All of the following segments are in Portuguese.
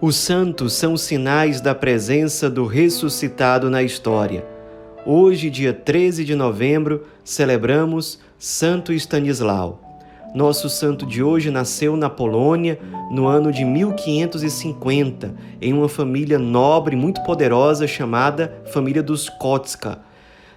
Os santos são sinais da presença do ressuscitado na história. Hoje, dia 13 de novembro, celebramos Santo Stanislau. Nosso santo de hoje nasceu na Polônia no ano de 1550, em uma família nobre muito poderosa chamada família dos Kotska.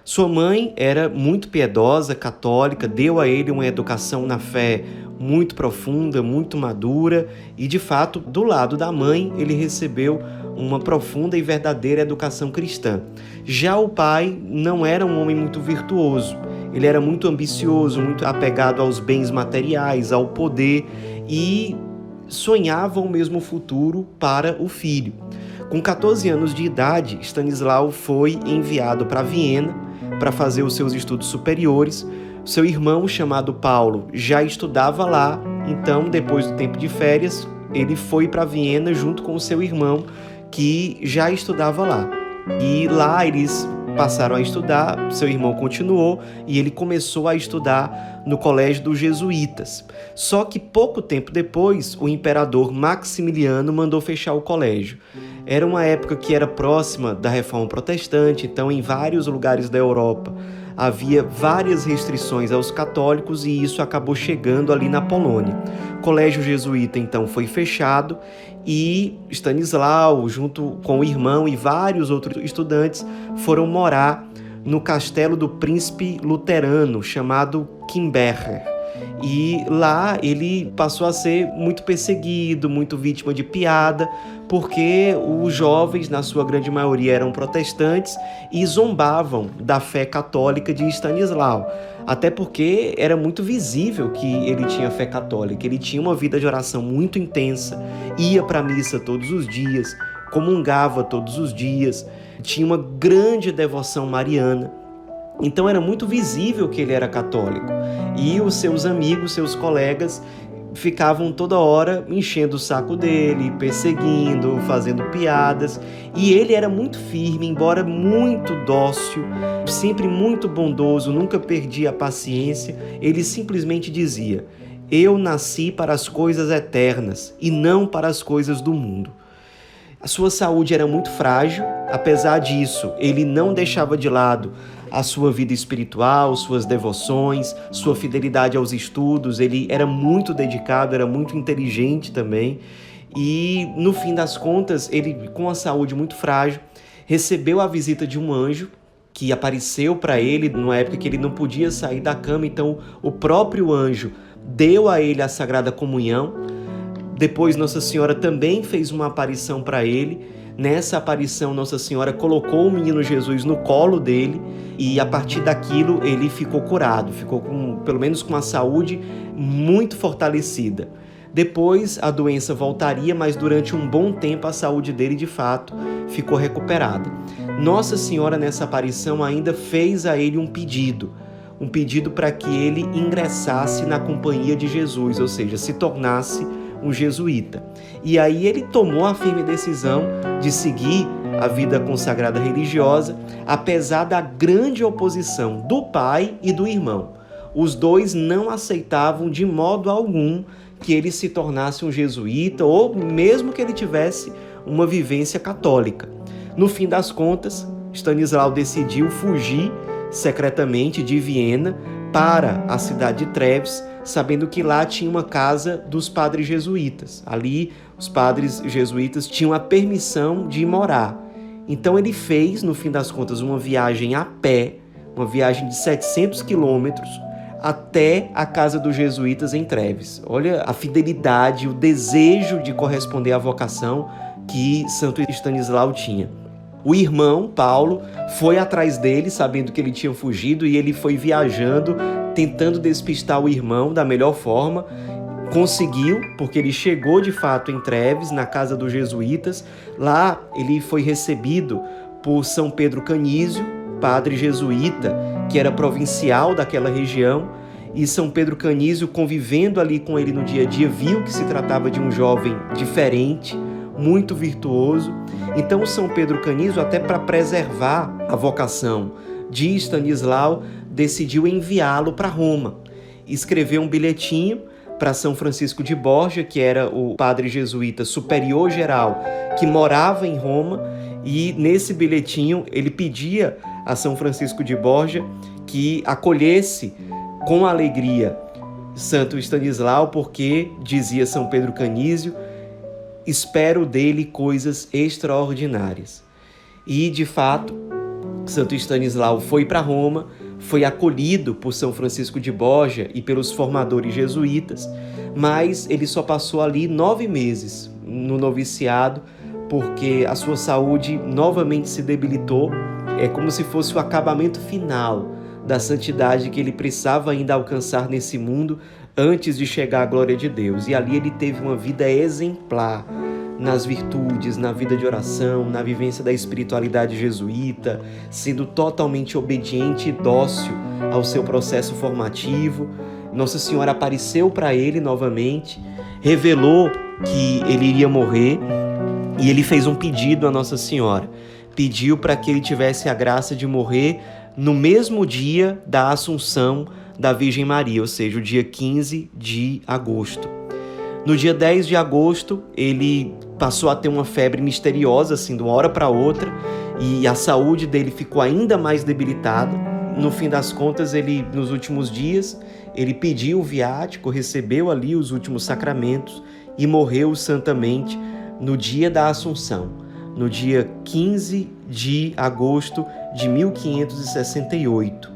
Sua mãe era muito piedosa, católica, deu a ele uma educação na fé muito profunda, muito madura, e de fato, do lado da mãe, ele recebeu uma profunda e verdadeira educação cristã. Já o pai não era um homem muito virtuoso, ele era muito ambicioso, muito apegado aos bens materiais, ao poder e sonhava o mesmo futuro para o filho. Com 14 anos de idade, Stanislau foi enviado para Viena para fazer os seus estudos superiores, seu irmão, chamado Paulo, já estudava lá, então, depois do tempo de férias, ele foi para Viena junto com seu irmão, que já estudava lá. E lá eles passaram a estudar, seu irmão continuou e ele começou a estudar no colégio dos jesuítas. Só que pouco tempo depois, o imperador Maximiliano mandou fechar o colégio. Era uma época que era próxima da reforma protestante, então em vários lugares da Europa havia várias restrições aos católicos e isso acabou chegando ali na Polônia. O colégio jesuíta então foi fechado e Stanislau, junto com o irmão e vários outros estudantes, foram morar no castelo do príncipe luterano chamado Kimberger. E lá ele passou a ser muito perseguido, muito vítima de piada, porque os jovens, na sua grande maioria, eram protestantes e zombavam da fé católica de Stanislau. Até porque era muito visível que ele tinha fé católica, ele tinha uma vida de oração muito intensa, ia para a missa todos os dias, comungava todos os dias, tinha uma grande devoção mariana. Então era muito visível que ele era católico. E os seus amigos, seus colegas, ficavam toda hora enchendo o saco dele, perseguindo, fazendo piadas. E ele era muito firme, embora muito dócil, sempre muito bondoso, nunca perdia a paciência. Ele simplesmente dizia: Eu nasci para as coisas eternas e não para as coisas do mundo. A sua saúde era muito frágil, apesar disso, ele não deixava de lado a sua vida espiritual, suas devoções, sua fidelidade aos estudos. Ele era muito dedicado, era muito inteligente também. E no fim das contas, ele, com a saúde muito frágil, recebeu a visita de um anjo que apareceu para ele numa época que ele não podia sair da cama. Então, o próprio anjo deu a ele a sagrada comunhão. Depois, Nossa Senhora também fez uma aparição para ele Nessa aparição, Nossa Senhora colocou o menino Jesus no colo dele e a partir daquilo ele ficou curado, ficou com pelo menos com a saúde muito fortalecida. Depois a doença voltaria, mas durante um bom tempo a saúde dele de fato ficou recuperada. Nossa Senhora nessa aparição ainda fez a ele um pedido, um pedido para que ele ingressasse na companhia de Jesus, ou seja, se tornasse um jesuíta. E aí ele tomou a firme decisão de seguir a vida consagrada religiosa, apesar da grande oposição do pai e do irmão. Os dois não aceitavam de modo algum que ele se tornasse um jesuíta ou mesmo que ele tivesse uma vivência católica. No fim das contas, Stanislau decidiu fugir secretamente de Viena para a cidade de Treves, sabendo que lá tinha uma casa dos padres jesuítas. Ali, os padres jesuítas tinham a permissão de morar. Então, ele fez, no fim das contas, uma viagem a pé, uma viagem de 700 quilômetros, até a casa dos jesuítas em Treves. Olha a fidelidade, o desejo de corresponder à vocação que Santo Stanislau tinha. O irmão, Paulo, foi atrás dele, sabendo que ele tinha fugido, e ele foi viajando, tentando despistar o irmão da melhor forma. Conseguiu, porque ele chegou de fato em Treves, na casa dos jesuítas. Lá ele foi recebido por São Pedro Canísio, padre jesuíta, que era provincial daquela região. E São Pedro Canísio, convivendo ali com ele no dia a dia, viu que se tratava de um jovem diferente, muito virtuoso. Então, São Pedro Canizo, até para preservar a vocação de Stanislau, decidiu enviá-lo para Roma. Escreveu um bilhetinho para São Francisco de Borja, que era o padre jesuíta superior geral que morava em Roma, e nesse bilhetinho ele pedia a São Francisco de Borja que acolhesse com alegria Santo Stanislau, porque, dizia São Pedro Canísio, espero dele coisas extraordinárias. E, de fato, Santo Stanislau foi para Roma, foi acolhido por São Francisco de Borja e pelos formadores jesuítas, mas ele só passou ali nove meses no noviciado, porque a sua saúde novamente se debilitou. É como se fosse o acabamento final da santidade que ele precisava ainda alcançar nesse mundo antes de chegar à glória de Deus. E ali ele teve uma vida exemplar nas virtudes, na vida de oração, na vivência da espiritualidade jesuíta, sendo totalmente obediente e dócil ao seu processo formativo. Nossa Senhora apareceu para ele novamente, revelou que ele iria morrer e ele fez um pedido a Nossa Senhora. Pediu para que ele tivesse a graça de morrer no mesmo dia da Assunção da Virgem Maria, ou seja, o dia 15 de agosto. No dia 10 de agosto, ele passou a ter uma febre misteriosa, assim, de uma hora para outra, e a saúde dele ficou ainda mais debilitada. No fim das contas, ele, nos últimos dias, ele pediu o viático, recebeu ali os últimos sacramentos e morreu santamente no dia da Assunção, no dia 15 de agosto de 1568.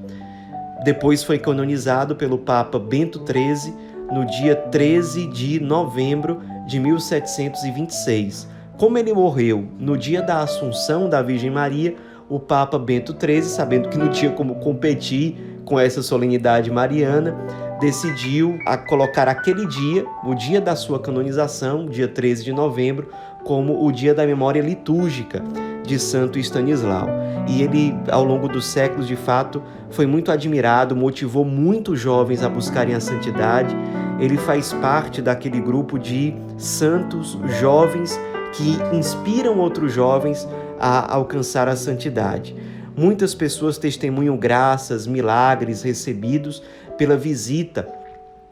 Depois foi canonizado pelo Papa Bento XIII no dia 13 de novembro de 1726. Como ele morreu no dia da Assunção da Virgem Maria, o Papa Bento XIII, sabendo que não tinha como competir com essa solenidade mariana, decidiu a colocar aquele dia, o dia da sua canonização, dia 13 de novembro, como o dia da memória litúrgica de Santo Stanislau. E ele, ao longo dos séculos, de fato, foi muito admirado, motivou muitos jovens a buscarem a santidade. Ele faz parte daquele grupo de santos jovens que inspiram outros jovens a alcançar a santidade. Muitas pessoas testemunham graças, milagres recebidos pela visita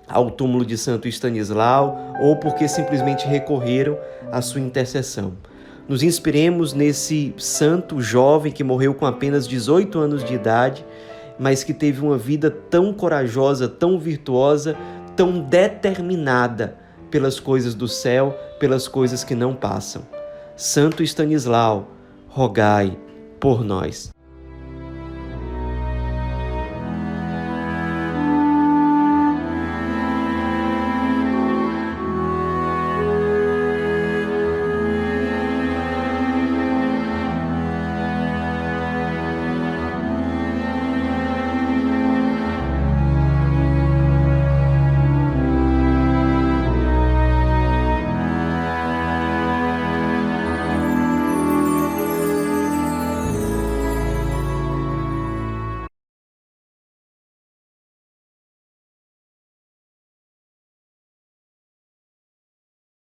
ao túmulo de Santo Stanislau ou porque simplesmente recorreram à sua intercessão. Nos inspiremos nesse santo jovem que morreu com apenas 18 anos de idade, mas que teve uma vida tão corajosa, tão virtuosa, tão determinada pelas coisas do céu, pelas coisas que não passam. Santo Stanislau, rogai por nós.